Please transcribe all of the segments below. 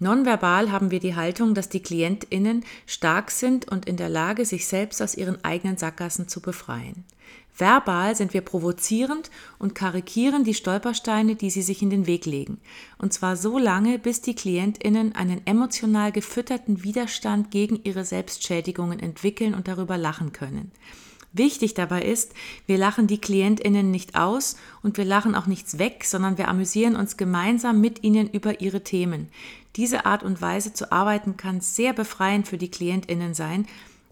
Nonverbal haben wir die Haltung, dass die KlientInnen stark sind und in der Lage, sich selbst aus ihren eigenen Sackgassen zu befreien. Verbal sind wir provozierend und karikieren die Stolpersteine, die sie sich in den Weg legen. Und zwar so lange, bis die KlientInnen einen emotional gefütterten Widerstand gegen ihre Selbstschädigungen entwickeln und darüber lachen können. Wichtig dabei ist, wir lachen die KlientInnen nicht aus und wir lachen auch nichts weg, sondern wir amüsieren uns gemeinsam mit ihnen über ihre Themen. Diese Art und Weise zu arbeiten kann sehr befreiend für die KlientInnen sein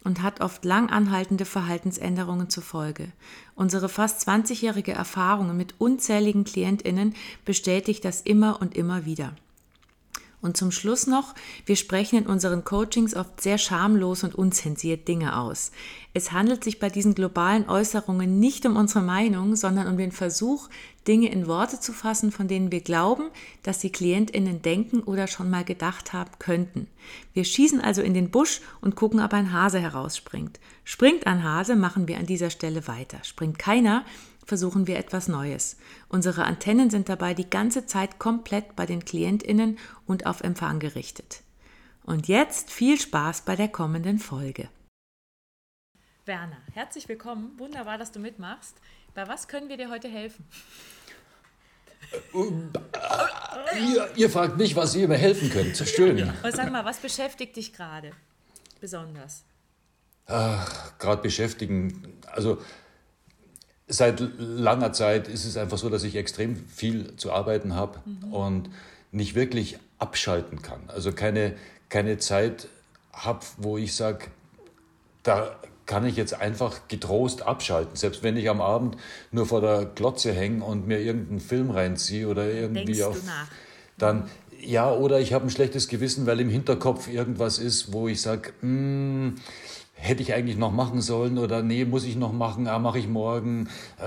und hat oft lang anhaltende Verhaltensänderungen zur Folge. Unsere fast 20-jährige Erfahrung mit unzähligen KlientInnen bestätigt das immer und immer wieder. Und zum Schluss noch, wir sprechen in unseren Coachings oft sehr schamlos und unzensiert Dinge aus. Es handelt sich bei diesen globalen Äußerungen nicht um unsere Meinung, sondern um den Versuch, Dinge in Worte zu fassen, von denen wir glauben, dass die Klientinnen denken oder schon mal gedacht haben könnten. Wir schießen also in den Busch und gucken, ob ein Hase herausspringt. Springt ein Hase, machen wir an dieser Stelle weiter. Springt keiner, versuchen wir etwas Neues. Unsere Antennen sind dabei die ganze Zeit komplett bei den Klientinnen und auf Empfang gerichtet. Und jetzt viel Spaß bei der kommenden Folge. Werner, herzlich willkommen. Wunderbar, dass du mitmachst. Bei was können wir dir heute helfen? ihr, ihr, fragt mich, was ihr mir helfen könnt. Schön. Ja. sag mal, was beschäftigt dich gerade besonders? Ach, gerade beschäftigen. Also seit langer Zeit ist es einfach so, dass ich extrem viel zu arbeiten habe mhm. und nicht wirklich abschalten kann. Also keine, keine Zeit habe, wo ich sage, da kann ich jetzt einfach getrost abschalten. Selbst wenn ich am Abend nur vor der Glotze hänge und mir irgendeinen Film reinziehe oder irgendwie Denkst auf. Dann, ja, oder ich habe ein schlechtes Gewissen, weil im Hinterkopf irgendwas ist, wo ich sage, hm, hätte ich eigentlich noch machen sollen oder nee, muss ich noch machen, ah, mache ich morgen. Äh,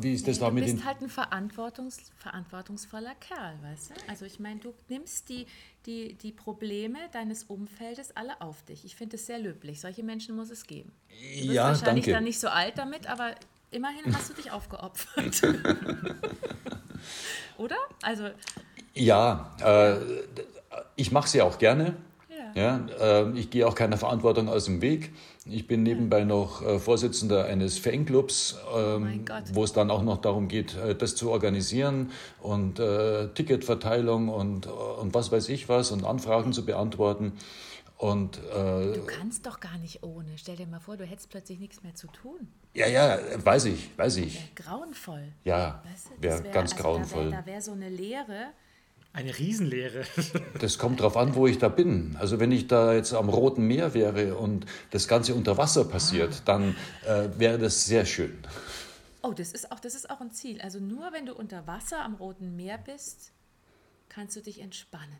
wie ist das nee, da mit. Du bist halt ein verantwortungs verantwortungsvoller Kerl, weißt du? Also ich meine, du nimmst die, die, die Probleme deines Umfeldes alle auf dich. Ich finde es sehr löblich. Solche Menschen muss es geben. Du bist ja, wahrscheinlich danke. dann nicht so alt damit, aber immerhin hast du dich aufgeopfert. oder? Also... Ja, äh, ich mache sie auch gerne. Ja, äh, ich gehe auch keiner Verantwortung aus dem Weg. Ich bin nebenbei noch äh, Vorsitzender eines Fanclubs, ähm, oh wo es dann auch noch darum geht, äh, das zu organisieren und äh, Ticketverteilung und, und was weiß ich was und Anfragen zu beantworten. Und, äh, du kannst doch gar nicht ohne. Stell dir mal vor, du hättest plötzlich nichts mehr zu tun. Ja, ja, weiß ich, weiß ich. Wär grauenvoll. Ja, weißt du, wäre wär, ganz also grauenvoll. Da wäre wär so eine Leere eine Riesenlehre. Das kommt darauf an, wo ich da bin. Also wenn ich da jetzt am Roten Meer wäre und das Ganze unter Wasser passiert, ah. dann äh, wäre das sehr schön. Oh, das ist, auch, das ist auch ein Ziel. Also nur wenn du unter Wasser am Roten Meer bist, kannst du dich entspannen.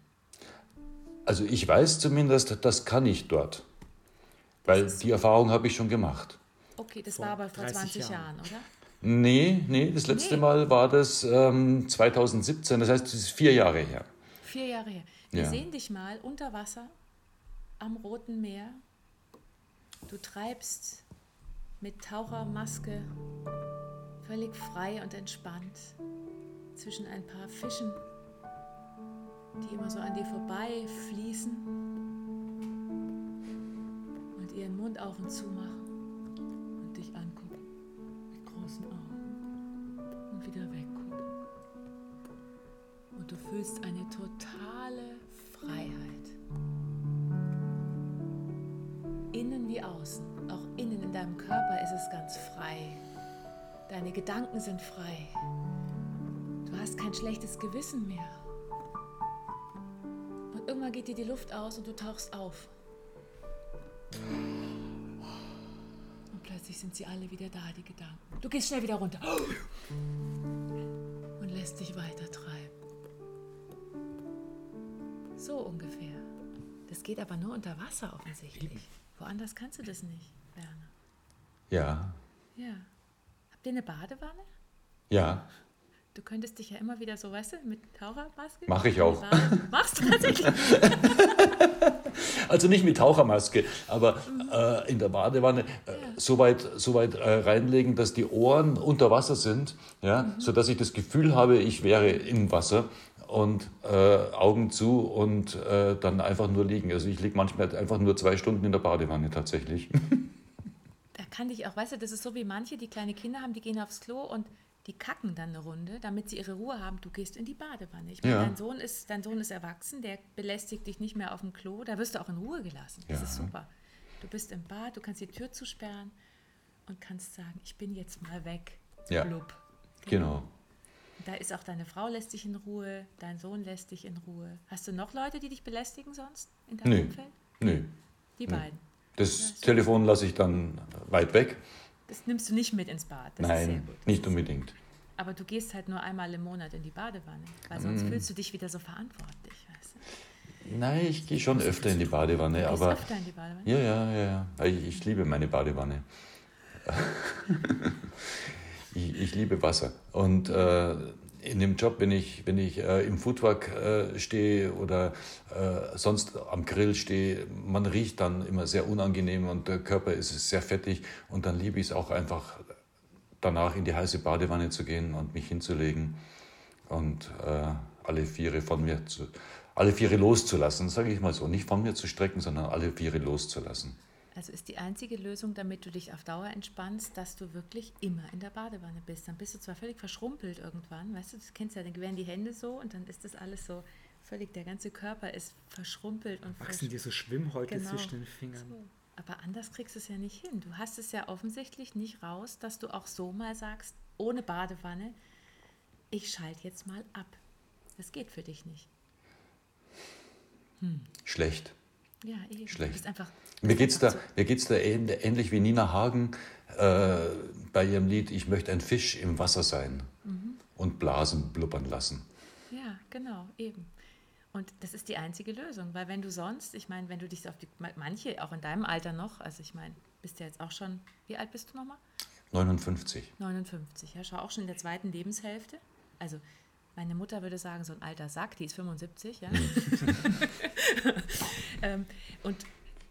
Also ich weiß zumindest, das kann ich dort. Weil die Erfahrung habe ich schon gemacht. Okay, das vor war aber vor 20 Jahren, Jahren oder? Nee, nee, das letzte nee. Mal war das ähm, 2017, das heißt, das ist vier Jahre her. Vier Jahre her. Wir ja. sehen dich mal unter Wasser am Roten Meer. Du treibst mit Tauchermaske völlig frei und entspannt zwischen ein paar Fischen, die immer so an dir vorbei fließen und ihren Mund auf und zu machen großen Augen und wieder weggucken. Und du fühlst eine totale Freiheit. Innen wie außen, auch innen in deinem Körper ist es ganz frei. Deine Gedanken sind frei. Du hast kein schlechtes Gewissen mehr. Und irgendwann geht dir die Luft aus und du tauchst auf. Plötzlich sind sie alle wieder da, die Gedanken. Du gehst schnell wieder runter und lässt dich weiter treiben. So ungefähr. Das geht aber nur unter Wasser offensichtlich. Woanders kannst du das nicht, Werner. Ja, Ja. Habt ihr eine Badewanne? ja, Du könntest dich ja immer wieder so, weißt du, mit Tauchermaske. Mach ich auch. Machst du tatsächlich? Also nicht mit Tauchermaske, aber äh, in der Badewanne äh, so weit, so weit äh, reinlegen, dass die Ohren unter Wasser sind, ja, so dass ich das Gefühl habe, ich wäre im Wasser und äh, Augen zu und äh, dann einfach nur liegen. Also ich liege manchmal einfach nur zwei Stunden in der Badewanne tatsächlich. Da kann dich auch, weißt du, das ist so wie manche, die kleine Kinder haben, die gehen aufs Klo und die kacken dann eine Runde, damit sie ihre Ruhe haben. Du gehst in die Badewanne. Ich meine, Ja. dein, Sohn ist, dein Sohn ist erwachsen, der belästigt dich nicht mehr auf dem Klo, da wirst du auch in Ruhe gelassen. Das Ja. ist super. Du bist im Bad, du kannst die Tür zusperren und kannst sagen, ich bin jetzt mal weg. Ja. Blub. Genau. Da ist auch deine Frau lässt dich in Ruhe, dein Sohn lässt dich in Ruhe. Hast du noch Leute, die dich belästigen sonst in deinem Nö. Umfeld? Nö. Die beiden. Das Telefon lasse ich dann weit weg. Das nimmst du nicht mit ins Bad. Das Nein, nicht unbedingt. Aber du gehst halt nur einmal im Monat in die Badewanne, weil sonst Mm. fühlst du dich wieder so verantwortlich. Weißt du? Nein, ich gehe schon öfter in die Badewanne, Du gehst aber öfter in die Badewanne. ja, ja, ja, ja. Ich, ich liebe meine Badewanne. ich, ich liebe Wasser. Und äh, in dem Job, wenn ich, wenn ich äh, im Foodtruck äh, stehe oder äh, sonst am Grill stehe, man riecht dann immer sehr unangenehm und der Körper ist sehr fettig und dann liebe ich es auch einfach danach in die heiße Badewanne zu gehen und mich hinzulegen und äh, alle Viere von mir zu, alle Viere loszulassen, sage ich mal so, nicht von mir zu strecken, sondern alle Viere loszulassen. Also ist die einzige Lösung, damit du dich auf Dauer entspannst, dass du wirklich immer in der Badewanne bist. Dann bist du zwar völlig verschrumpelt irgendwann, weißt du, das kennst du ja, dann werden die Hände so und dann ist das alles so völlig, der ganze Körper ist verschrumpelt und Wachsen dir so Schwimmhäute Genau. zwischen den Fingern. So. Aber anders kriegst du es ja nicht hin. Du hast es ja offensichtlich nicht raus, dass du auch so mal sagst, ohne Badewanne, ich schalte jetzt mal ab. Das geht für dich nicht. Schlecht. Ja, eben. Schlecht. Einfach, Mir bist geht's da, mir geht's da ähn- ähnlich wie Nina Hagen äh, bei ihrem Lied Ich möchte ein Fisch im Wasser sein und Blasen blubbern lassen. so- Ja, genau, eben. Und das ist die einzige Lösung, weil wenn du sonst, ich meine, wenn du dich auf die, manche auch in deinem Alter noch, also ich meine, bist ja jetzt auch schon, wie alt bist du nochmal? 59. 59, ja, schau auch schon in der zweiten Lebenshälfte. Also meine Mutter würde sagen, so ein alter Sack, die ist 75, ja. ähm, und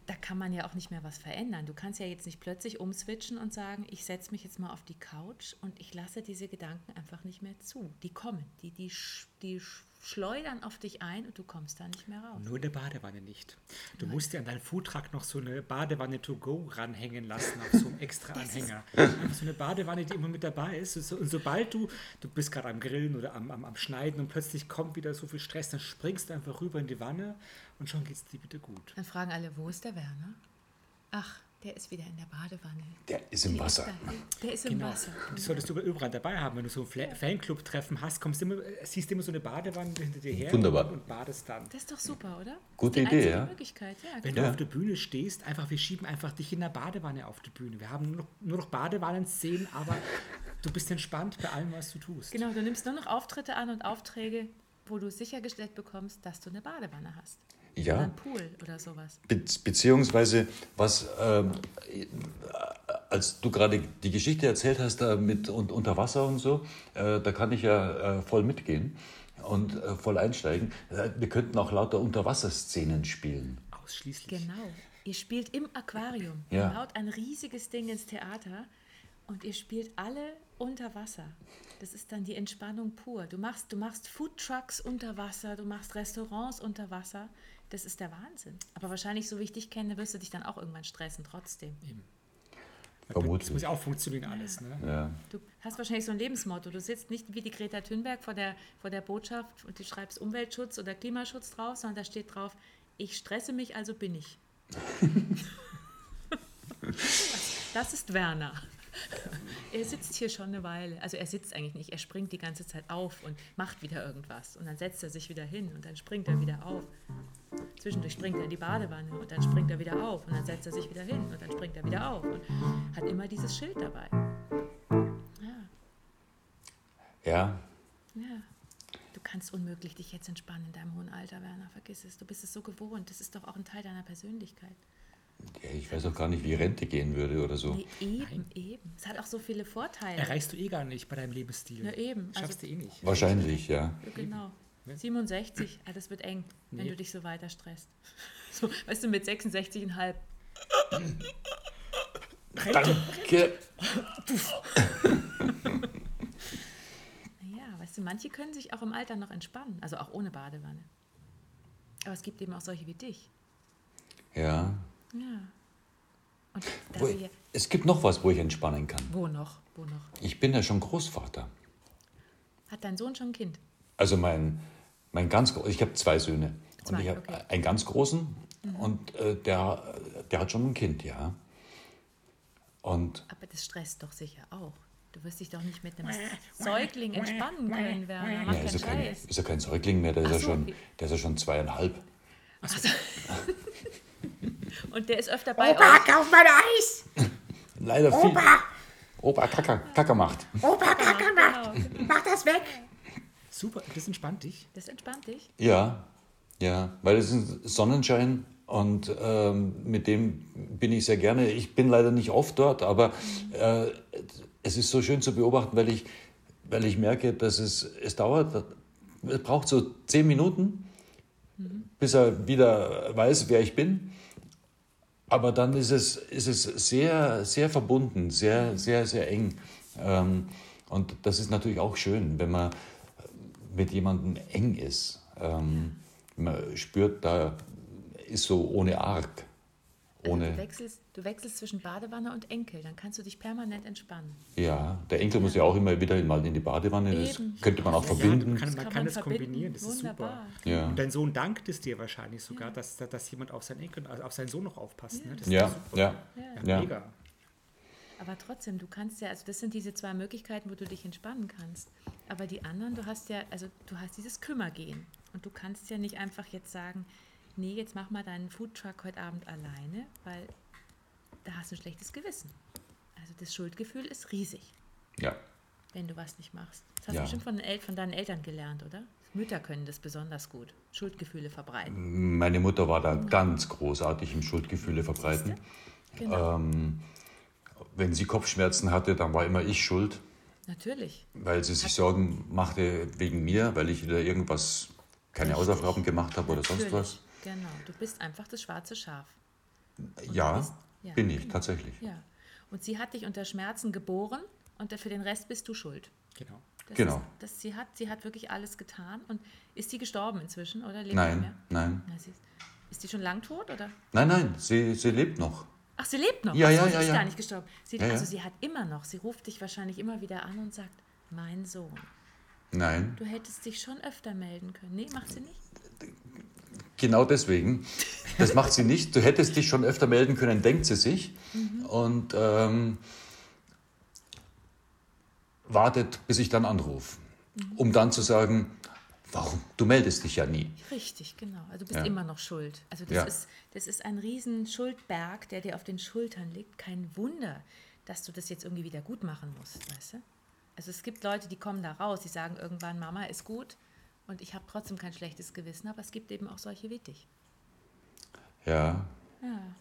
da kann man ja auch nicht mehr was verändern. Du kannst ja jetzt nicht plötzlich umswitchen und sagen, ich setze mich jetzt mal auf die Couch und ich lasse diese Gedanken einfach nicht mehr zu. Die kommen, die, die, die sch- schleudern auf dich ein und du kommst da nicht mehr raus. Nur in der Badewanne nicht. Du musst dir an deinen Foodtruck noch so eine Badewanne to go ranhängen lassen auf so einem extra Anhänger. Einfach so eine Badewanne, die immer mit dabei ist. Und, so, und sobald du, du bist gerade am Grillen oder am, am, am Schneiden und plötzlich kommt wieder so viel Stress, dann springst du einfach rüber in die Wanne und schon geht es dir wieder gut. Dann fragen alle, wo ist der Werner? Ach, der ist wieder in der Badewanne. Der ist im Die Wasser. Ist der ist im Genau. Wasser. Das solltest du überall dabei haben. Wenn du so ein Fanclub-Treffen hast, kommst du immer, siehst du immer so eine Badewanne hinter dir her Wunderbar. Und, badest dann. Das ist doch super, oder? Gute die Idee, einzige ja. Möglichkeit, ja. Wenn genau. du auf der Bühne stehst, einfach, wir schieben einfach dich in der Badewanne auf die Bühne. Wir haben nur noch, nur noch Badewannen-Szenen, aber du bist entspannt bei allem, was du tust. Genau, du nimmst nur noch Auftritte an und Aufträge, wo du sichergestellt bekommst, dass du eine Badewanne hast. Oder Ja, ein Pool oder sowas. Be beziehungsweise was, ähm, äh, als du gerade die Geschichte erzählt hast da mit und, unter Wasser und so, äh, da kann ich ja äh, voll mitgehen und äh, voll einsteigen. Äh, wir könnten auch lauter Unterwasserszenen spielen. Ausschließlich. Genau. Ihr spielt im Aquarium. Ja. Ihr baut ein riesiges Ding ins Theater und ihr spielt alle unter Wasser. Das ist dann die Entspannung pur. Du machst, du machst Foodtrucks unter Wasser, du machst Restaurants unter Wasser. Das ist der Wahnsinn. Aber wahrscheinlich, so wie ich dich kenne, wirst du dich dann auch irgendwann stressen, trotzdem. Das Vermutlich. muss ja auch funktionieren alles. Ne? Ja. Du hast wahrscheinlich so ein Lebensmotto. Du sitzt nicht wie die Greta Thunberg vor der, vor der Botschaft und du schreibst Umweltschutz oder Klimaschutz drauf, sondern da steht drauf, ich stresse mich, also bin ich. das ist Werner. Er sitzt hier schon eine Weile. Also er sitzt eigentlich nicht, er springt die ganze Zeit auf und macht wieder irgendwas. Und dann setzt er sich wieder hin und dann springt er wieder auf. Zwischendurch springt er in die Badewanne und dann springt er wieder auf und dann setzt er sich wieder hin und dann springt er wieder auf und hat immer dieses Schild dabei. Ja. ja, Ja. Du kannst unmöglich dich jetzt entspannen in deinem hohen Alter, Werner. Vergiss es. Du bist es so gewohnt. Das ist doch auch ein Teil deiner Persönlichkeit. Ja, ich weiß auch gar nicht, wie Rente gehen würde oder so. Nee, eben, eben. Es hat auch so viele Vorteile. Erreichst du eh gar nicht bei deinem Lebensstil. Ja, eben. Schaffst Also- du eh nicht. Wahrscheinlich, ja. Ja, Genau. 67, ah, das wird eng, wenn Nee. du dich so weiter stresst. So, weißt du, mit 66,5. Danke. Naja, weißt du, manche können sich auch im Alter noch entspannen, also auch ohne Badewanne. Aber es gibt eben auch solche wie dich. Ja. Ja. Und Wo, ja, es gibt noch was, wo ich entspannen kann. wo noch? Wo noch? Ich bin ja schon Großvater. Hat dein Sohn schon ein Kind? Also mein, mein ganz ich habe zwei Söhne. und Zwei, ich habe okay. einen ganz großen und äh, der, der hat schon ein Kind, ja. Und Aber das stresst doch sicher auch. Du wirst dich doch nicht mit einem Säugling entspannen können, Werner. Mach ja, keinen ist, ja kein, ist ja kein Säugling mehr, der ist, Ach ja so, schon, der ist ja schon zweieinhalb. Und der ist öfter bei Opa, euch. kauf mal Eis! Leider viel. Opa, Opa Kacker, Kacker macht. Opa, Kacke, mach, Genau. mach das weg! Super, das entspannt dich. Das entspannt dich. Ja, ja, weil es ist ein Sonnenschein und ähm, mit dem bin ich sehr gerne. Ich bin leider nicht oft dort, aber äh, es ist so schön zu beobachten, weil ich, weil ich merke, dass es, es dauert, es braucht so zehn Minuten, bis er wieder weiß, wer ich bin. Aber dann ist es, ist es sehr, sehr verbunden, sehr, sehr, sehr eng. Ähm, und das ist natürlich auch schön, wenn man mit jemandem eng ist. Ähm, man spürt, da ist so ohne Arg. Also du, Ohne, wechselst, du wechselst zwischen Badewanne und Enkel. Dann kannst du dich permanent entspannen. ja, der Enkel muss ja auch immer wieder mal in die Badewanne. Das Eben. könnte man auch Ja, verbinden. kann- Das man kann kann man es verbinden. kombinieren, das ist Wunderbar. super. Ja. Und dein Sohn dankt es dir wahrscheinlich sogar, dass, dass jemand auf seinen Enkel, also auf seinen Sohn noch aufpasst. Ne? Das ist Ja, ja, ja, ja. Mega. Aber trotzdem, du kannst ja, also das sind diese zwei Möglichkeiten, wo du dich entspannen kannst. Aber die anderen, du hast ja, also du hast dieses Kümmergehen. Und du kannst ja nicht einfach jetzt sagen, nee, jetzt mach mal deinen Foodtruck heute Abend alleine, weil da hast du ein schlechtes Gewissen. Also das Schuldgefühl ist riesig, ja. wenn du was nicht machst. Das hast Ja. du bestimmt von, von deinen Eltern gelernt, oder? Mütter können das besonders gut. Schuldgefühle verbreiten. Meine Mutter war da ganz großartig im Schuldgefühle verbreiten. Genau. Ähm, wenn sie Kopfschmerzen hatte, dann war immer ich schuld, Natürlich. weil sie sich Sorgen machte wegen mir, weil ich wieder irgendwas, keine. Hausaufgaben gemacht habe oder sonst was. Genau. Du bist einfach das schwarze Schaf. Ja, bist- ja, bin ich genau. tatsächlich. Ja. Und sie hat dich unter Schmerzen geboren und für den Rest bist du schuld. Genau. Das Genau. Ist, das, sie, hat, sie hat wirklich alles getan. Und ist sie gestorben inzwischen oder lebt Nein, mehr? nein. Sie ist, ist die schon lang tot oder? Nein, nein, sie, sie lebt noch. Ach, sie lebt noch. Ja, Ach so, ja, sie ja, ist ja. gar nicht gestorben. Sie, Ja, ja. also sie hat immer noch, sie ruft dich wahrscheinlich immer wieder an und sagt, mein Sohn, Nein, du hättest dich schon öfter melden können. Nee, macht sie nicht? Genau deswegen. Das macht sie nicht. Du hättest dich schon öfter melden können, denkt sie sich. Und ähm, wartet, bis ich dann anrufe. Um dann zu sagen, warum? Du meldest dich ja nie. Richtig, genau. Also du bist Ja. immer noch schuld. Also das, Ja. ist, das ist ein riesen Schuldberg, der dir auf den Schultern liegt. Kein Wunder, dass du das jetzt irgendwie wieder gut machen musst, weißt du? Also es gibt Leute, die kommen da raus, die sagen irgendwann, Mama ist gut und ich habe trotzdem kein schlechtes Gewissen, aber es gibt eben auch solche wie dich. Ja, Ja.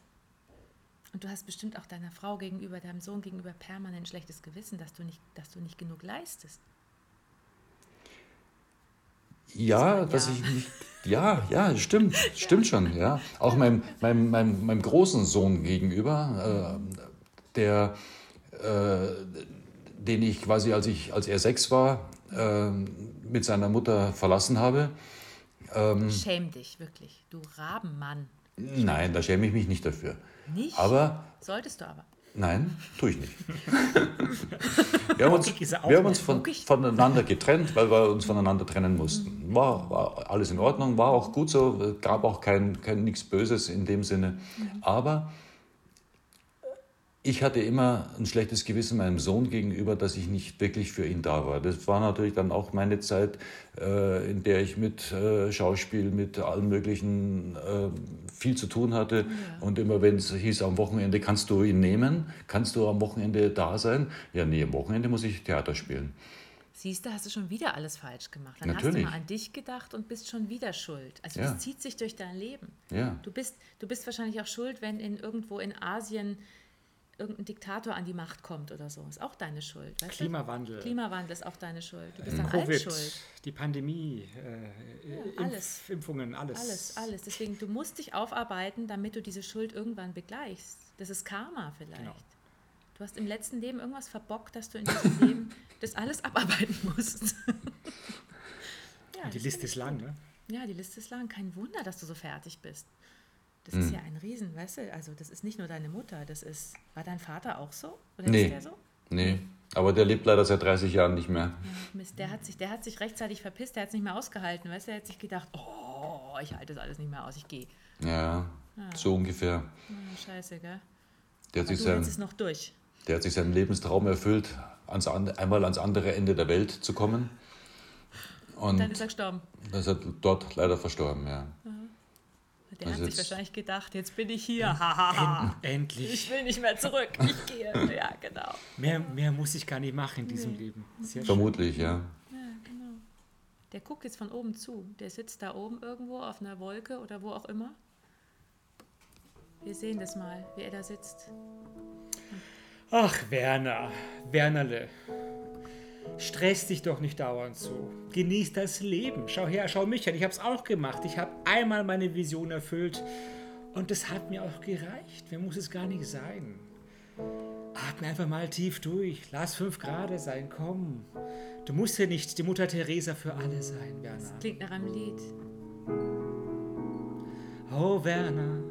Und du hast bestimmt auch deiner Frau gegenüber, deinem Sohn gegenüber permanent schlechtes Gewissen, dass du nicht, dass du nicht genug leistest. Ja, war dass ja. ich nicht. Ja, ja, stimmt, stimmt schon, ja. Auch meinem, meinem, meinem, meinem großen Sohn gegenüber, äh, der, äh, den ich quasi, als, ich, als er sechs war, mit seiner Mutter verlassen habe. Ähm. Schäm dich, wirklich. Du Rabenmann. Nein, da schäme ich mich nicht dafür. Nicht? Aber Solltest du aber. Nein, tue ich nicht. wir haben uns, wir haben uns von, voneinander getrennt, weil wir uns voneinander trennen mussten. War, war alles in Ordnung, war auch gut so, gab auch kein, kein nichts Böses in dem Sinne. Aber ich hatte immer ein schlechtes Gewissen meinem Sohn gegenüber, dass ich nicht wirklich für ihn da war. Das war natürlich dann auch meine Zeit, äh, in der ich mit äh, Schauspiel, mit allen möglichen äh, viel zu tun hatte. Und immer wenn es hieß, am Wochenende kannst du ihn nehmen, kannst du am Wochenende da sein? Ja, nee, am Wochenende muss ich Theater spielen. Siehst du, hast du schon wieder alles falsch gemacht. Dann Natürlich. hast du mal an dich gedacht und bist schon wieder schuld. Also Ja. das zieht sich durch dein Leben. Ja. Du bist, du bist wahrscheinlich auch schuld, wenn in irgendwo in Asien irgendein Diktator an die Macht kommt oder so. Ist auch deine Schuld. Klimawandel. Du? Klimawandel ist auch deine Schuld. Du bist an allem schuld. die Pandemie, äh, Impf- alles. Impfungen, alles. Alles, alles. Deswegen, du musst dich aufarbeiten, damit du diese Schuld irgendwann begleichst. Das ist Karma vielleicht. Genau. Du hast im letzten Leben irgendwas verbockt, dass du in diesem Leben das alles abarbeiten musst. ja, die Liste ist lang, ne? Ja, die Liste ist lang. Kein Wunder, dass du so fertig bist. Das Hm. ist ja ein Riesen, weißt du? Also das ist nicht nur deine Mutter, das ist. War dein Vater auch so? Oder Nee. ist der so? Nee, aber der lebt leider seit 30 Jahren nicht mehr. Ja, Mist, der hat sich, der hat sich rechtzeitig verpisst, der hat es nicht mehr ausgehalten, weißt du? Der hat sich gedacht, oh, ich halte das alles nicht mehr aus, ich gehe. Ja, so ungefähr. Hm, scheiße, gell? Der hat, Aber sich du sein, es noch durch. der hat sich seinen Lebenstraum erfüllt, ans, an- einmal ans andere Ende der Welt zu kommen. Und Dann ist er gestorben. dann ist er dort leider verstorben, ja. Der Also hat sich wahrscheinlich gedacht, jetzt bin ich hier. Hahaha. Endlich. Ich will nicht mehr zurück. Ich gehe. Ja, genau. Mehr, mehr muss ich gar nicht machen in diesem Leben. Sehr schön. Vermutlich, ja. Ja, genau. Der guckt jetzt von oben zu. Der sitzt da oben irgendwo auf einer Wolke oder wo auch immer. Wir sehen das mal, wie er da sitzt. Ach, Werner, Wernerle. Stress dich doch nicht dauernd so. Genieß das Leben. Schau her, schau mich an. Ich habe es auch gemacht. Ich habe einmal meine Vision erfüllt. Und das hat mir auch gereicht. Mehr muss es gar nicht sein. Atme einfach mal tief durch. Lass fünf Grad sein. Komm. Du musst ja nicht die Mutter Teresa für alle sein, Werner. Klingt nach einem Lied. Oh Werner,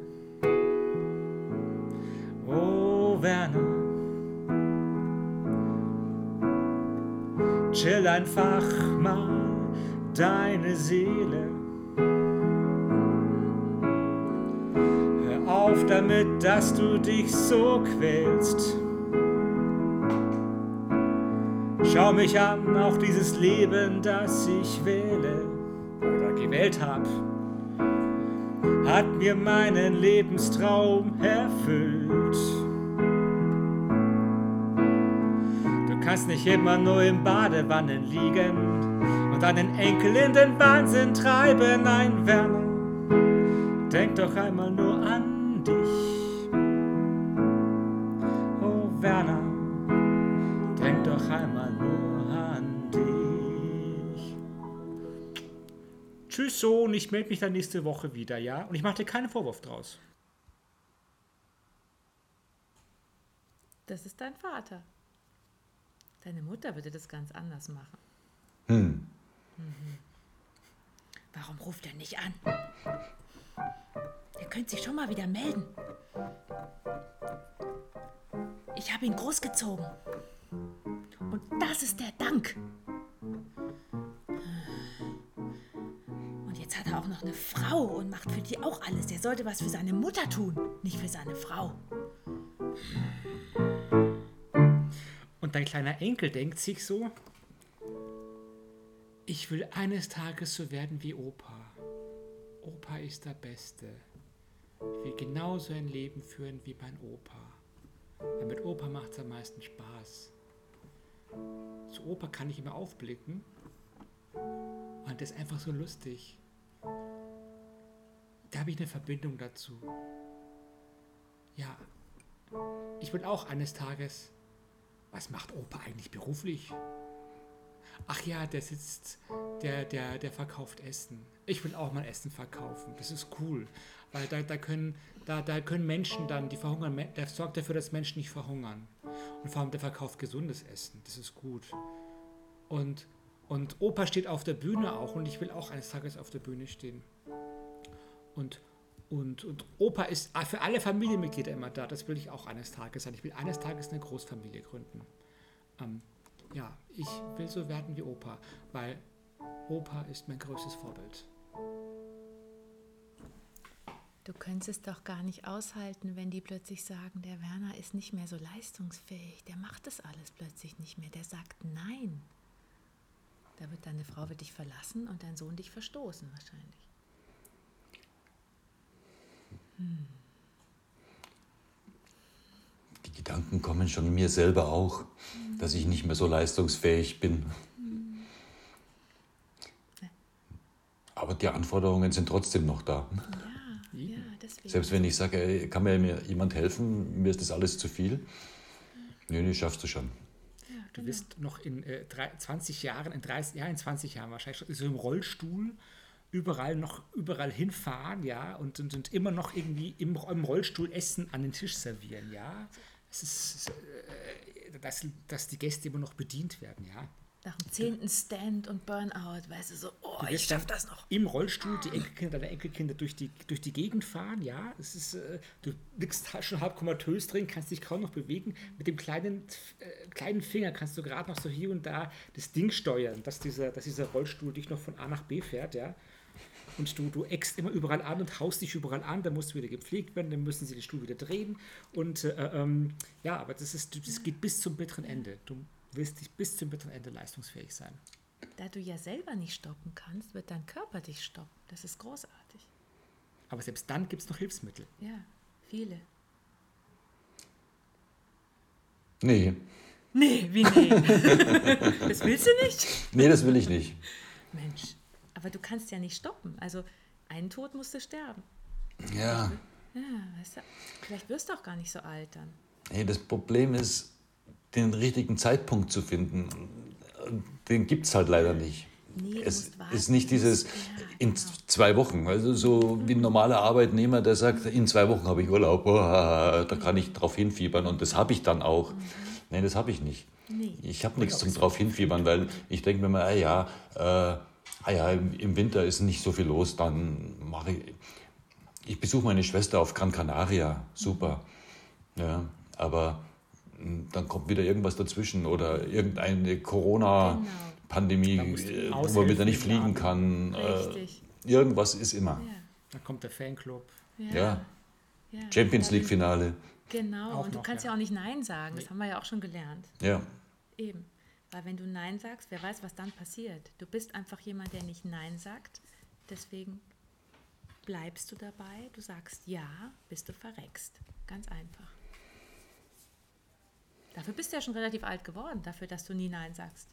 oh Werner, chill einfach mal deine Seele. Hör auf damit, dass du dich so quälst. Schau mich an, auch dieses Leben, das ich wähle oder gewählt habe hat mir meinen Lebenstraum erfüllt. Kannst nicht immer nur im Badewannen liegen und deinen Enkel in den Wahnsinn treiben. Nein, Werner, denk doch einmal nur an dich. Oh, Werner, denk doch einmal nur an dich. Tschüss, Sohn, ich melde mich dann nächste Woche wieder, ja? Und ich mache dir keinen Vorwurf draus. Das ist dein Vater. Deine Mutter würde das ganz anders machen. Hm. Warum ruft er nicht an? Er könnte sich schon mal wieder melden. Ich habe ihn großgezogen. Und das ist der Dank. Und jetzt hat er auch noch eine Frau und macht für die auch alles. Er sollte was für seine Mutter tun, nicht für seine Frau. Dein kleiner Enkel denkt sich so, ich will eines Tages so werden wie Opa. Opa ist der Beste. Ich will genauso ein Leben führen wie mein Opa. Weil mit Opa macht es am meisten Spaß. Zu Opa kann ich immer aufblicken. Und das ist einfach so lustig. Da habe ich eine Verbindung dazu. Ja, ich will auch eines Tages was macht Opa eigentlich beruflich? Ach ja, der sitzt, der, der, der verkauft Essen. Ich will auch mal Essen verkaufen. Das ist cool. Weil da, da, können, da, da können Menschen dann, die verhungern, der sorgt dafür, dass Menschen nicht verhungern. Und vor allem, der verkauft gesundes Essen. Das ist gut. Und, und Opa steht auf der Bühne auch und ich will auch eines Tages auf der Bühne stehen. Und, und, und Opa ist für alle Familienmitglieder immer da. Das will ich auch eines Tages sein. Ich will eines Tages eine Großfamilie gründen. Ähm, ja, ich will so werden wie Opa, weil Opa ist mein größtes Vorbild. Du könntest es doch gar nicht aushalten, wenn die plötzlich sagen, der Werner ist nicht mehr so leistungsfähig, der macht das alles plötzlich nicht mehr, der sagt Nein. Da wird deine Frau wird dich verlassen und dein Sohn dich verstoßen wahrscheinlich. Die Gedanken kommen schon mir selber auch, dass ich nicht mehr so leistungsfähig bin. Aber die Anforderungen sind trotzdem noch da. Ja, ja, deswegen. Selbst wenn ich sage, ey, kann mir jemand helfen, mir ist das alles zu viel. Nee, nee, schaffst du schon. Du genau. wirst noch in äh, 20 Jahren, in 30 ja, in 20 Jahren wahrscheinlich so im Rollstuhl überall noch überall hinfahren, ja, und, und, und immer noch irgendwie im, im Rollstuhl Essen an den Tisch servieren, ja. Es ist, äh, dass, dass die Gäste immer noch bedient werden, ja. Nach dem zehnten Stand und Burnout, weißt du, so, oh, ich schaff das noch. Im Rollstuhl die Enkelkinder deiner Enkelkinder durch die, durch die Gegend fahren, ja. Es ist, äh, du liegst schon halb komatös drin, kannst dich kaum noch bewegen. Mit dem kleinen, äh, kleinen Finger kannst du gerade noch so hier und da das Ding steuern, dass dieser, dass dieser Rollstuhl dich noch von A nach B fährt, ja. Und du, du eckst immer überall an und haust dich überall an, dann musst du wieder gepflegt werden, dann müssen sie den Stuhl wieder drehen. Und äh, ähm, ja, aber das, ist, das geht bis zum bitteren Ende. Du wirst dich bis zum bitteren Ende leistungsfähig sein. Da du ja selber nicht stoppen kannst, wird dein Körper dich stoppen. Das ist großartig. Aber selbst dann gibt es noch Hilfsmittel. Ja, viele. Nee, Nee, wie nee? das willst du nicht? nee, das will ich nicht. Mensch, aber du kannst ja nicht stoppen. Also, einen Tod musst du sterben. Ja, Ja, weißt du, vielleicht wirst du auch gar nicht so alt dann. hey, das Problem ist, den richtigen Zeitpunkt zu finden. Den gibt es halt leider nicht. Nee, es ist nicht dieses ja, in genau. zwei Wochen. Also so wie ein normaler Arbeitnehmer, der sagt, in zwei Wochen habe ich Urlaub, oh, da kann ich drauf hinfiebern und das habe ich dann auch. Nein, das habe ich nicht. Mhm. Nee. Ich habe nichts zum drauf hinfiebern, weil ich denke mir mal, ah ja, äh, ah ja, im Winter ist nicht so viel los, dann mache ich, ich besuche meine Schwester auf Gran Canaria, super. Ja, aber mh, dann kommt wieder irgendwas dazwischen oder irgendeine Corona-Pandemie, Da du äh, wo man wieder nicht fliegen kann. Äh, Richtig. irgendwas ist immer. Ja, Dann kommt der Fanclub. ja. Ja. ja. Champions League-Finale. Genau, Auch und du noch, kannst ja. ja. auch nicht Nein sagen. Das haben wir ja auch schon gelernt. Ja. Eben. Weil wenn du Nein sagst, wer weiß, was dann passiert. Du bist einfach jemand, der nicht Nein sagt. Deswegen bleibst du dabei. Du sagst Ja, bis du verreckst. Ganz einfach. Dafür bist du ja schon relativ alt geworden, dafür, dass du nie Nein sagst.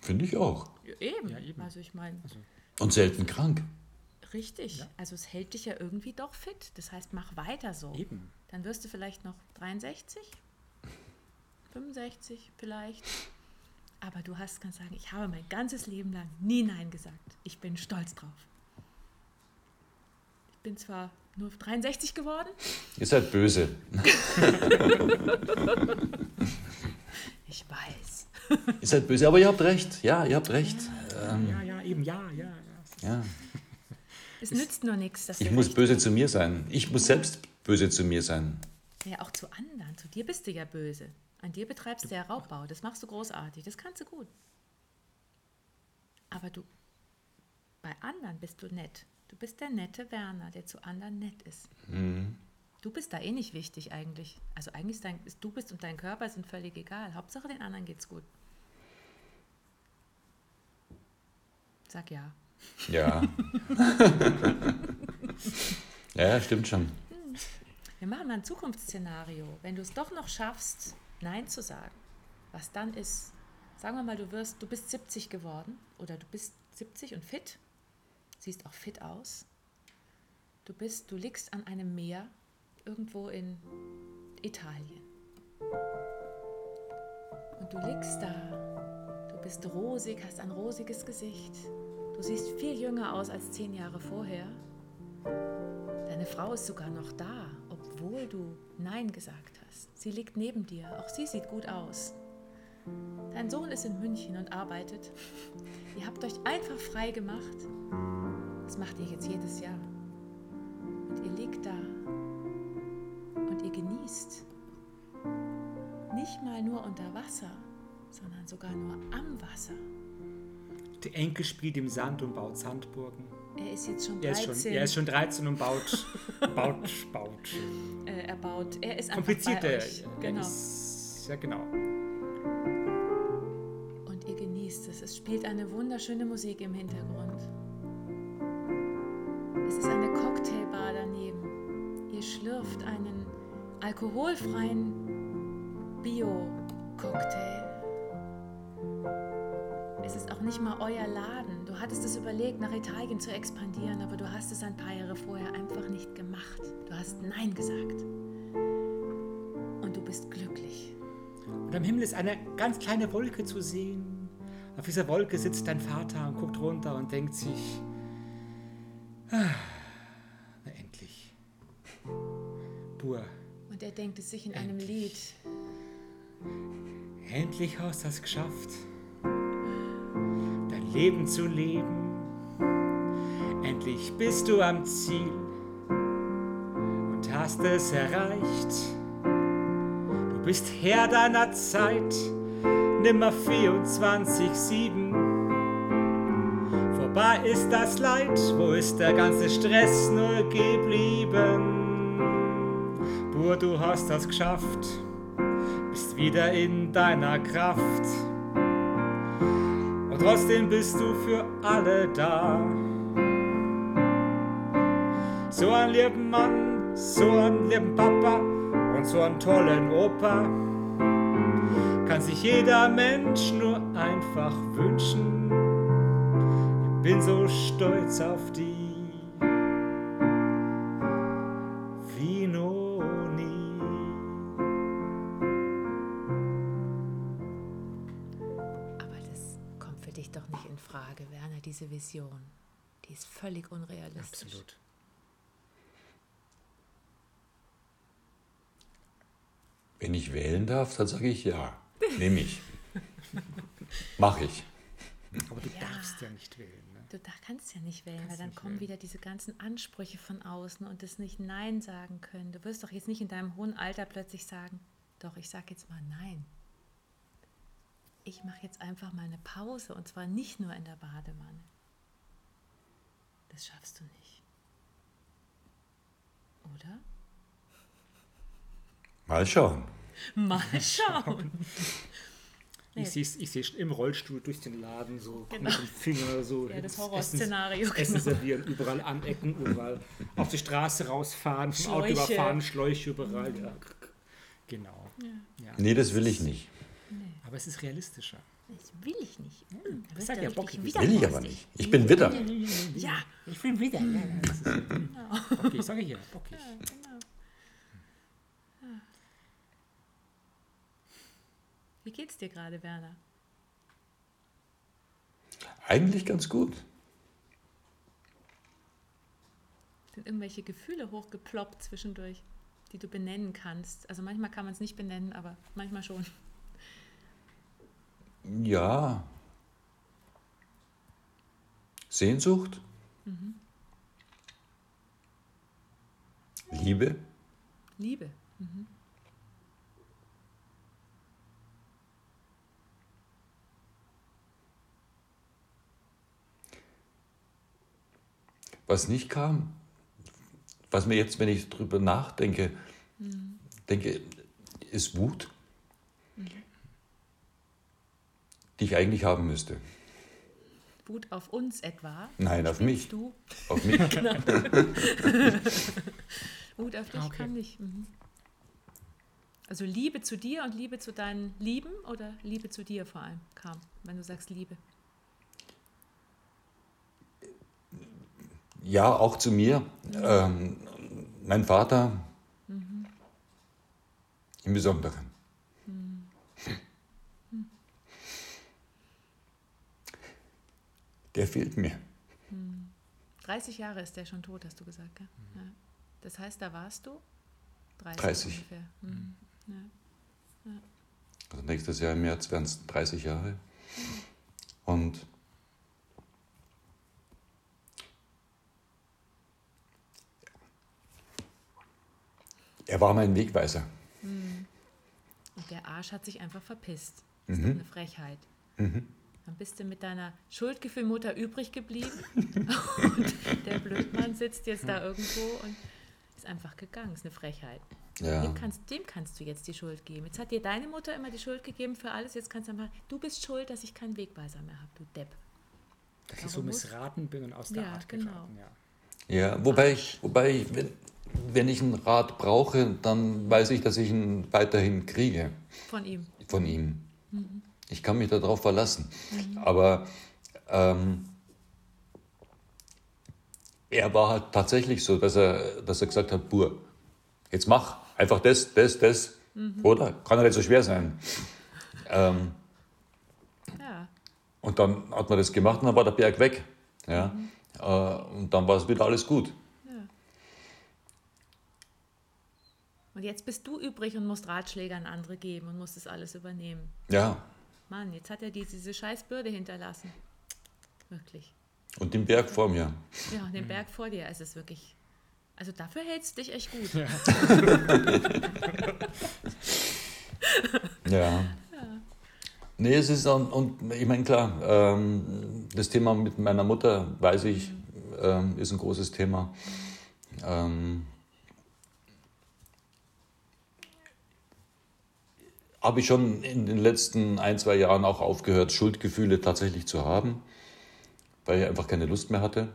Finde ich auch. Ja, eben. Ja, eben. Also ich meine, Und selten krank. richtig. Also es hält dich ja irgendwie doch fit. Das heißt, mach weiter so. Eben. Dann wirst du vielleicht noch 63, 65 vielleicht. Aber du hast, kannst sagen, ich habe mein ganzes Leben lang nie Nein gesagt. Ich bin stolz drauf. Ich bin zwar nur 63 geworden, Ihr seid böse. ich weiß. Ihr seid böse, aber ihr habt recht. Ja, ihr habt recht. Ähm, Ja, ja, eben, ja, ja. ja. ja. Es nützt nur nichts, dass Ich muss böse haben. zu mir sein. Ich muss selbst böse zu mir sein. Ja, auch zu anderen. Zu dir bist du ja böse. An dir betreibst du ja Raubbau. Das machst du großartig. Das kannst du gut. Aber du, bei anderen bist du nett. Du bist der nette Werner, der zu anderen nett ist. Du bist da eh nicht wichtig eigentlich. Also eigentlich ist dein, du bist und dein Körper sind völlig egal. Hauptsache den anderen geht's gut. Sag ja. Ja. ja, ja, stimmt schon. Wir machen mal ein Zukunftsszenario. Wenn du es doch noch schaffst, Nein zu sagen, was dann ist, sagen wir mal, du wirst, du bist 70 geworden oder du bist 70 und fit, siehst auch fit aus. Du bist, du liegst an einem Meer irgendwo in Italien. Und du liegst da. Du bist rosig, hast ein rosiges Gesicht. Du siehst viel jünger aus als zehn Jahre vorher. Deine Frau ist sogar noch da, obwohl du Nein gesagt hast. Sie liegt neben dir, auch sie sieht gut aus. Dein Sohn ist in München und arbeitet. Ihr habt euch einfach frei gemacht. Das macht ihr jetzt jedes Jahr. Und ihr liegt da und ihr genießt. Nicht mal nur unter Wasser, sondern sogar nur am Wasser. Der Enkel spielt im Sand und baut Sandburgen. Er ist jetzt schon Er 13. ist schon, er ist schon 13 und baut, baut, baut. äh, er baut. Er ist einfach Kompliziert bei er. euch. er Genau. Ist, ja, genau. Und ihr genießt es. Es spielt eine wunderschöne Musik im Hintergrund. Es ist eine Cocktailbar daneben. Ihr schlürft einen alkoholfreien Bio-Cocktail. Es ist auch nicht mal euer Laden. Hattest es überlegt, nach Italien zu expandieren, aber du hast es ein paar Jahre vorher einfach nicht gemacht. Du hast Nein gesagt. Und du bist glücklich. Und am Himmel ist eine ganz kleine Wolke zu sehen. Auf dieser Wolke sitzt dein Vater und guckt runter und denkt sich, ah, na endlich. Bur, Und er denkt es sich in einem Lied. endlich hast du es geschafft, Leben zu leben. Endlich bist du am Ziel und hast es erreicht. Du bist Herr deiner Zeit, nimmer 24-7. Vorbei ist das Leid, wo ist der ganze Stress nur geblieben? Bur, du hast das geschafft, bist wieder in deiner Kraft. Trotzdem bist du für alle da. So ein lieben Mann, so ein lieben Papa und so einen tollen Opa kann sich jeder Mensch nur einfach wünschen. Ich bin so stolz auf die, diese Vision. Die ist völlig unrealistisch. Absolut. Wenn ich wählen darf, dann sage ich ja. Nehme ich. Mach ich. Aber du Ja. darfst ja nicht wählen. Ne? Du da kannst ja nicht wählen, weil Kannst dann nicht kommen wählen. wieder diese ganzen Ansprüche von außen und das nicht Nein sagen können. Du wirst doch jetzt nicht in deinem hohen Alter plötzlich sagen, doch, ich sage jetzt mal Nein. Ich mache jetzt einfach mal eine Pause und zwar nicht nur in der Badewanne. Das schaffst du nicht. Oder? Mal schauen. Mal schauen. Nee. Ich sehe ich seh schon im Rollstuhl durch den Laden so Genau. mit dem Finger so Ja, das Horrorszenario, Essen, Essen genau. servieren, überall anecken, überall auf die Straße rausfahren, vom Auto Schläuche. überfahren, Schläuche überall. Ja. Genau. Ja. Nee, das will ich nicht. Aber es ist realistischer. Das will ich nicht. Hm, da Das du ja richtig Bocki. Will ich aber nicht. Ich bin Widder. Ja, Ich will wieder. Ja, ja, das ich sage hier, bockig. genau. Ja. Wie geht's dir gerade, Werner? Eigentlich ganz gut. Sind irgendwelche Gefühle hochgeploppt zwischendurch, die du benennen kannst? Also manchmal kann man es nicht benennen, aber manchmal schon. Ja. Sehnsucht. Liebe. Liebe. Was nicht kam, was mir jetzt, wenn ich drüber nachdenke, denke, ist Wut, die ich eigentlich haben müsste. Wut auf uns etwa? Nein, auf mich. Du? Auf mich. Wut auf dich Ah, okay. kam nicht. Mhm. Also Liebe zu dir und Liebe zu deinen Lieben oder Liebe zu dir vor allem kam, wenn du sagst Liebe. Ja, auch zu mir. Ähm, mein Vater im Besonderen. Der fehlt mir. 30 Jahre ist der schon tot, hast du gesagt, gell? Ja. Das heißt, da warst du 30, 30. ungefähr. Mhm. Ja. Also nächstes Jahr im März werden es 30 Jahre. Und er war mein Wegweiser. Und der Arsch hat sich einfach verpisst. Mhm. Das ist doch eine Frechheit. Dann bist du mit deiner Schuldgefühlmutter übrig geblieben und der Blödmann sitzt jetzt da irgendwo und ist einfach gegangen. ist eine Frechheit. Ja. Dem, kannst, dem kannst du jetzt die Schuld geben. Jetzt hat dir deine Mutter immer die Schuld gegeben für alles. Jetzt kannst du einfach, du bist schuld, dass ich keinen Wegweiser mehr habe, du Depp. Dass ich so Warum missraten bin und aus der Ja, Art genau. geraten. Ja. Ja, wobei, ich, wobei ich, wenn, wenn ich einen Rat brauche, dann weiß ich, dass ich ihn weiterhin kriege Von ihm. von ihm. Ich kann mich darauf verlassen. Aber ähm, er war halt tatsächlich so, dass er, dass er gesagt hat, Bur, jetzt mach einfach das, das, das. Oder? Kann ja nicht so schwer sein. Ähm, Ja. und dann hat man das gemacht und dann war der Berg weg. Ja? Äh, und dann war es wieder alles gut. Und jetzt bist du übrig und musst Ratschläge an andere geben und musst das alles übernehmen. Ja. Mann, jetzt hat er dir diese scheiß Bürde hinterlassen. Wirklich. Und den Berg vor mir. Ja, den Berg vor dir. Es ist wirklich. Also dafür hältst du dich echt gut. Ja. Nee, es ist, und, und ich meine, klar, ähm, das Thema mit meiner Mutter, weiß ich, ähm, ist ein großes Thema. Ähm, Habe ich schon in den letzten ein, zwei Jahren auch aufgehört, Schuldgefühle tatsächlich zu haben, weil ich einfach keine Lust mehr hatte.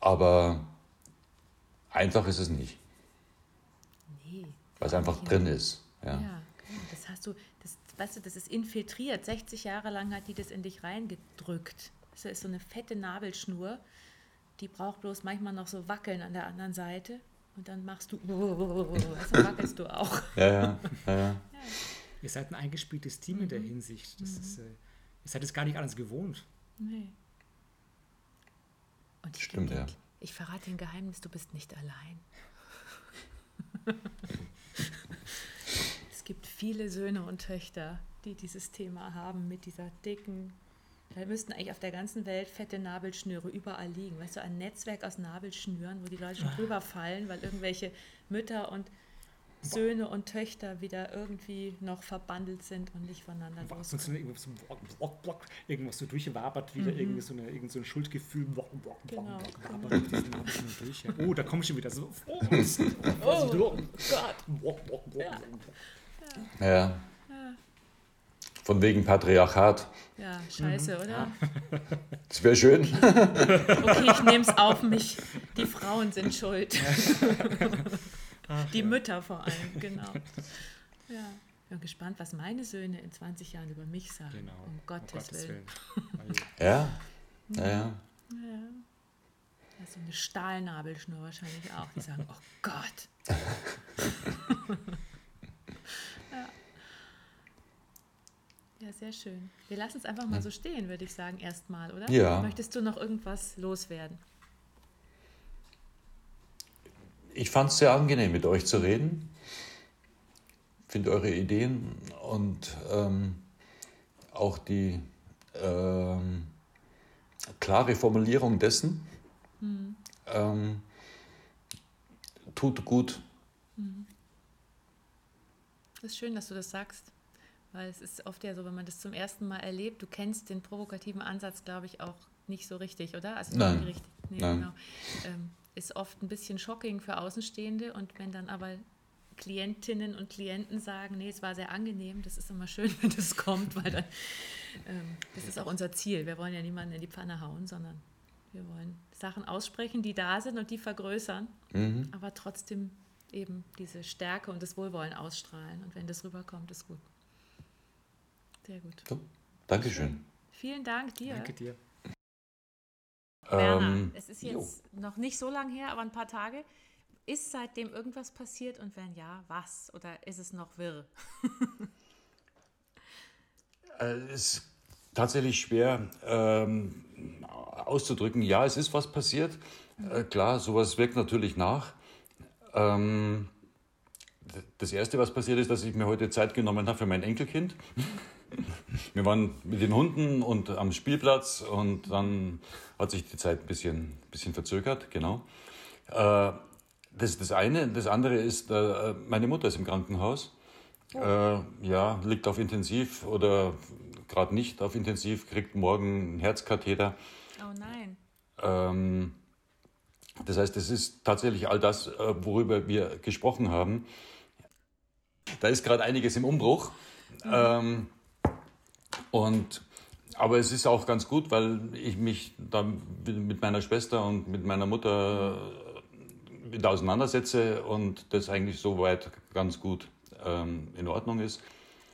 Aber einfach ist es nicht, Nee. weil es einfach drin ist. Ja. Ja. Das hast du, das, weißt du, das ist infiltriert. 60 Jahre lang hat die das in dich reingedrückt. Das ist so eine fette Nabelschnur. Die braucht bloß manchmal noch so wackeln an der anderen Seite. Und dann machst du, du, wackelst du auch. Ja, ja, ja, ja. Ihr seid ein eingespieltes Team in der Hinsicht. Das ist, äh, ihr seid es gar nicht anders gewohnt. Nee. Und ich Stimmt, ja. Ich verrate ein Geheimnis, du bist nicht allein. es gibt viele Söhne und Töchter, die dieses Thema haben mit dieser dicken. Da müssten eigentlich auf der ganzen Welt fette Nabelschnüre überall liegen. Weißt du, ein Netzwerk aus Nabelschnüren, wo die Leute schon drüber fallen, weil irgendwelche Mütter und Söhne und Töchter wieder irgendwie noch verbandelt sind und nicht voneinander Sonst loskommen. irgendwas so, block, block, block, irgendwas so durchwabert, wieder irgendwie so, eine, irgend so ein Schuldgefühl. Block, block, Genau, block, wabert durch. Ja. Oh, da komme ich schon wieder so. Oh, oh Gott. Block, block, block, Ja. block. Ja. Von wegen Patriarchat. Ja, scheiße, oder? Das wäre schön. Okay, ich nehme es auf mich. Die Frauen sind schuld. Die Mütter vor allem, genau. Ja. Ich bin gespannt, was meine Söhne in 20 Jahren über mich sagen. Genau. Um Gottes, Willen. Willen. Ja. Ja, ja. Ja, so eine Stahlnabelschnur wahrscheinlich auch. Die sagen, oh Gott. ja. ja, sehr schön. Wir lassen es einfach mal so stehen, würde ich sagen, erstmal, oder? Ja. Möchtest du noch irgendwas loswerden? Ich fand es sehr angenehm, mit euch zu reden. Finde eure Ideen und ähm, auch die ähm, klare Formulierung dessen ähm, tut gut. Das ist schön, dass du das sagst, weil es ist oft ja so, wenn man das zum ersten Mal erlebt, du kennst den provokativen Ansatz, glaube ich, auch nicht so richtig, oder? Also Nein. nicht richtig. Nee, Nein. Genau. Ähm, ist oft ein bisschen shocking für Außenstehende und wenn dann aber Klientinnen und Klienten sagen, nee, es war sehr angenehm, das ist immer schön, wenn das kommt, weil dann, ähm, das ist auch unser Ziel. Wir wollen ja niemanden in die Pfanne hauen, sondern wir wollen Sachen aussprechen, die da sind und die vergrößern, Mhm. aber trotzdem eben diese Stärke und das Wohlwollen ausstrahlen. Und wenn das rüberkommt, ist gut. Sehr gut. So, Dankeschön. Vielen Dank dir. Danke dir. Werner, Ähm, es ist jo. jetzt noch nicht so lange her, aber ein paar Tage. Ist seitdem irgendwas passiert und wenn ja, was? Oder ist es noch wirr? Äh, Es ist tatsächlich schwer ähm, auszudrücken. Ja, es ist was passiert. Äh, klar, sowas wirkt natürlich nach. Ähm, das Erste, was passiert ist, dass ich mir heute Zeit genommen habe für mein Enkelkind. Wir waren mit den Hunden und am Spielplatz und dann hat sich die Zeit ein bisschen, bisschen verzögert, genau. Äh, das ist das eine. Das andere ist, äh, meine Mutter ist im Krankenhaus. Äh, ja, liegt auf Intensiv oder gerade nicht auf Intensiv, kriegt morgen einen Herzkatheter. Oh nein. Ähm, das heißt, es ist tatsächlich all das, äh, worüber wir gesprochen haben. Da ist gerade einiges im Umbruch. Ähm, und, aber es ist auch ganz gut, weil ich mich da mit meiner Schwester und mit meiner Mutter äh, wieder auseinandersetze und das eigentlich soweit ganz gut ähm, in Ordnung ist.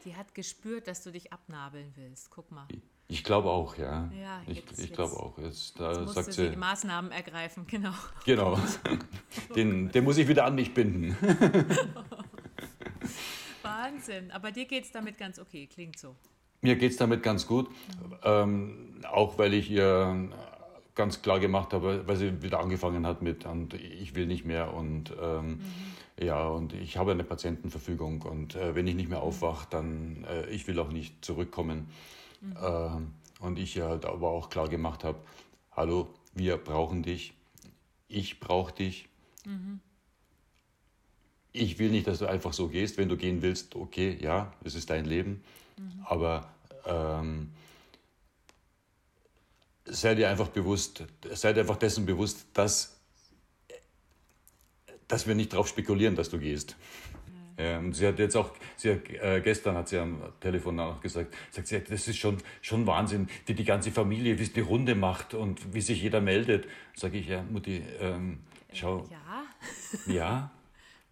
Die hat gespürt, dass du dich abnabeln willst. Guck mal. Ich glaube auch, ja. Ja, ich jetzt- ich glaube jetzt- auch. Jetzt, da Musste sagt sie, die Maßnahmen ergreifen, genau. genau. Den, den muss ich wieder an mich binden. Wahnsinn. Aber dir geht es damit ganz okay, klingt so. Mir geht es damit ganz gut, ähm, auch weil ich ihr ganz klar gemacht habe, weil sie wieder angefangen hat mit und ich will nicht mehr und ähm, ja und ich habe eine Patientenverfügung und äh, wenn ich nicht mehr aufwache, dann äh, ich will auch nicht zurückkommen ähm, und ich ihr halt aber auch klar gemacht habe, hallo, wir brauchen dich, ich brauche dich. Ich will nicht, dass du einfach so gehst. Wenn du gehen willst, okay, ja, es ist dein Leben. Aber ähm, sei dir einfach bewusst, sei dir einfach dessen bewusst, dass, dass wir nicht darauf spekulieren, dass du gehst. Ja, und sie hat jetzt auch, sie hat, äh, gestern hat sie am Telefon auch gesagt, sagt sie, das ist schon, schon Wahnsinn, wie die ganze Familie, wie es die Runde macht und wie sich jeder meldet. Sage ich, ja, Mutti, ähm, schau, Ja, ja,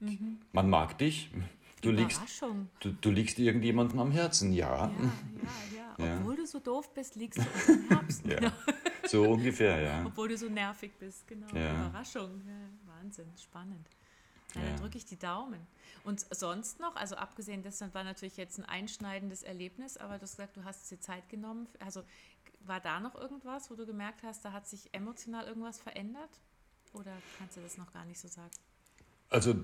man mag dich. Du liegst, du, du liegst irgendjemandem am Herzen, ja. Ja, ja, ja. Obwohl du so doof bist, liegst du im Herzen. Ja. So ungefähr, ja. Obwohl du so nervig bist, genau. Ja. Überraschung. Wahnsinn, spannend. Ja, Ja. Dann drücke ich die Daumen. Und sonst noch, also abgesehen dessen war natürlich jetzt ein einschneidendes Erlebnis, aber du hast gesagt, du hast dir Zeit genommen. Also war da noch irgendwas, wo du gemerkt hast, da hat sich emotional irgendwas verändert? Oder kannst du das noch gar nicht so sagen? Also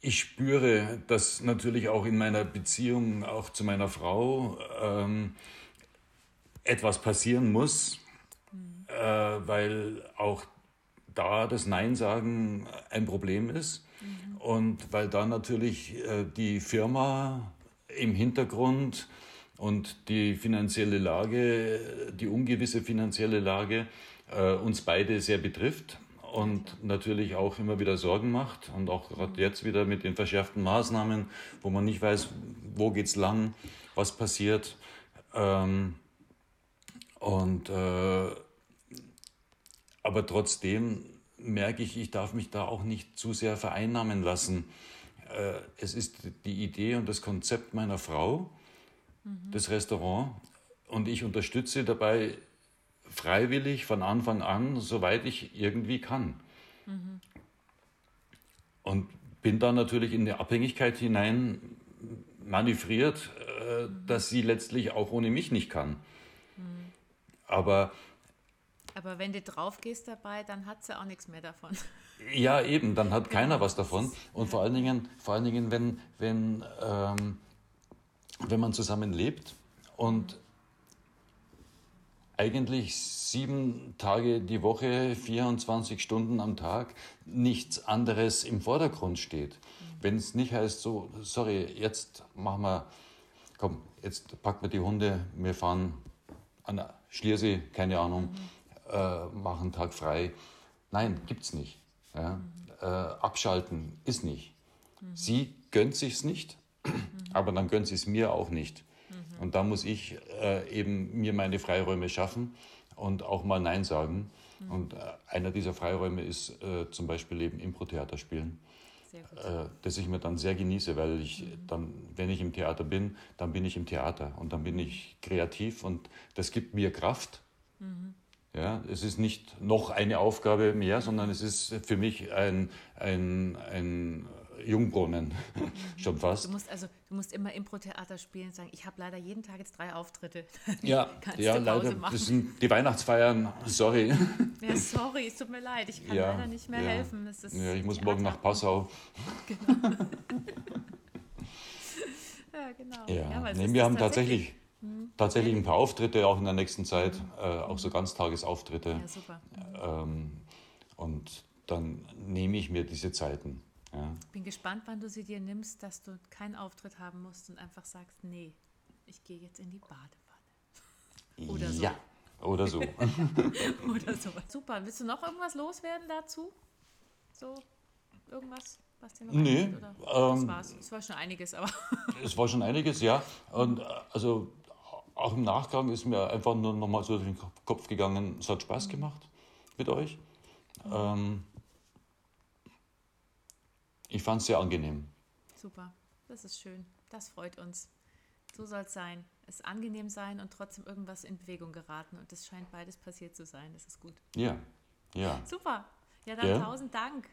ich spüre, dass natürlich auch in meiner Beziehung, auch zu meiner Frau, ähm, etwas passieren muss, äh, weil auch da das Nein sagen ein Problem ist. Und weil da natürlich äh, die Firma im Hintergrund und die finanzielle Lage, die ungewisse finanzielle Lage äh, uns beide sehr betrifft und natürlich auch immer wieder Sorgen macht und auch gerade jetzt wieder mit den verschärften Maßnahmen, wo man nicht weiß, wo geht's lang, was passiert. Ähm, und äh, aber trotzdem merke ich, ich darf mich da auch nicht zu sehr vereinnahmen lassen. Äh, es ist die Idee und das Konzept meiner Frau, das Restaurant, und ich unterstütze dabei freiwillig von Anfang an, soweit ich irgendwie kann. Und bin dann natürlich in eine Abhängigkeit hinein manövriert, äh, dass sie letztlich auch ohne mich nicht kann. Aber Aber wenn du drauf gehst dabei, dann hat sie auch nichts mehr davon. Ja, eben, dann hat keiner was davon. Und vor allen Dingen, vor allen Dingen wenn, wenn, ähm, wenn man zusammen lebt und eigentlich sieben Tage die Woche, 24 Stunden am Tag nichts anderes im Vordergrund steht. Wenn es nicht heißt, so, sorry, jetzt machen wir, komm, jetzt packen wir die Hunde, wir fahren an Schliersee, keine Ahnung, äh, machen Tag frei. Nein, gibt's nicht. Ja? Äh, abschalten ist nicht. Sie gönnt sich's nicht, aber dann gönnt sie es mir auch nicht. Und da muss ich äh, eben mir meine Freiräume schaffen und auch mal Nein sagen. Und äh, einer dieser Freiräume ist äh, zum Beispiel eben Impro-Theater spielen, Sehr gut. äh, das ich mir dann sehr genieße, weil ich dann, wenn ich im Theater bin, dann bin ich im Theater und dann bin ich kreativ und das gibt mir Kraft. Ja, es ist nicht noch eine Aufgabe mehr, sondern es ist für mich ein, ein, ein Jungbrunnen, schon fast. Du musst also, du musst immer Impro-Theater spielen und sagen, ich habe leider jeden Tag jetzt drei Auftritte. Ja, ja leider. Das sind die Weihnachtsfeiern, sorry. Ja, sorry, es tut mir leid, ich kann ja, leider nicht mehr ja. helfen. Es ist ja, ich muss morgen nach Passau. Ja, genau. Ja, weil es nee, wir das haben tatsächlich, Hm. tatsächlich ein paar Auftritte auch in der nächsten Zeit, äh, auch so Ganztagesauftritte. Ja, super. Ähm, und dann nehme ich mir diese Zeiten. Ja. Bin gespannt, wann du sie dir nimmst, dass du keinen Auftritt haben musst und einfach sagst, nee, ich gehe jetzt in die Badewanne. Oder so. Ja, oder so. Oder so. Super. Willst du noch irgendwas loswerden dazu? So, irgendwas, was dir noch Nee, einfällt, oder? Das ähm, war's. Es war schon einiges, aber es war schon einiges, ja. Und äh, also auch im Nachgang ist mir einfach nur nochmal so durch den Kopf gegangen, es hat Spaß gemacht mit euch. Ähm, ich fand es sehr angenehm. super. Das ist schön. Das freut uns. So soll es sein. es angenehm sein und trotzdem irgendwas in Bewegung geraten. Und das scheint beides passiert zu sein. Das ist gut. Ja, ja. Super. Ja, dann Ja. tausend Dank.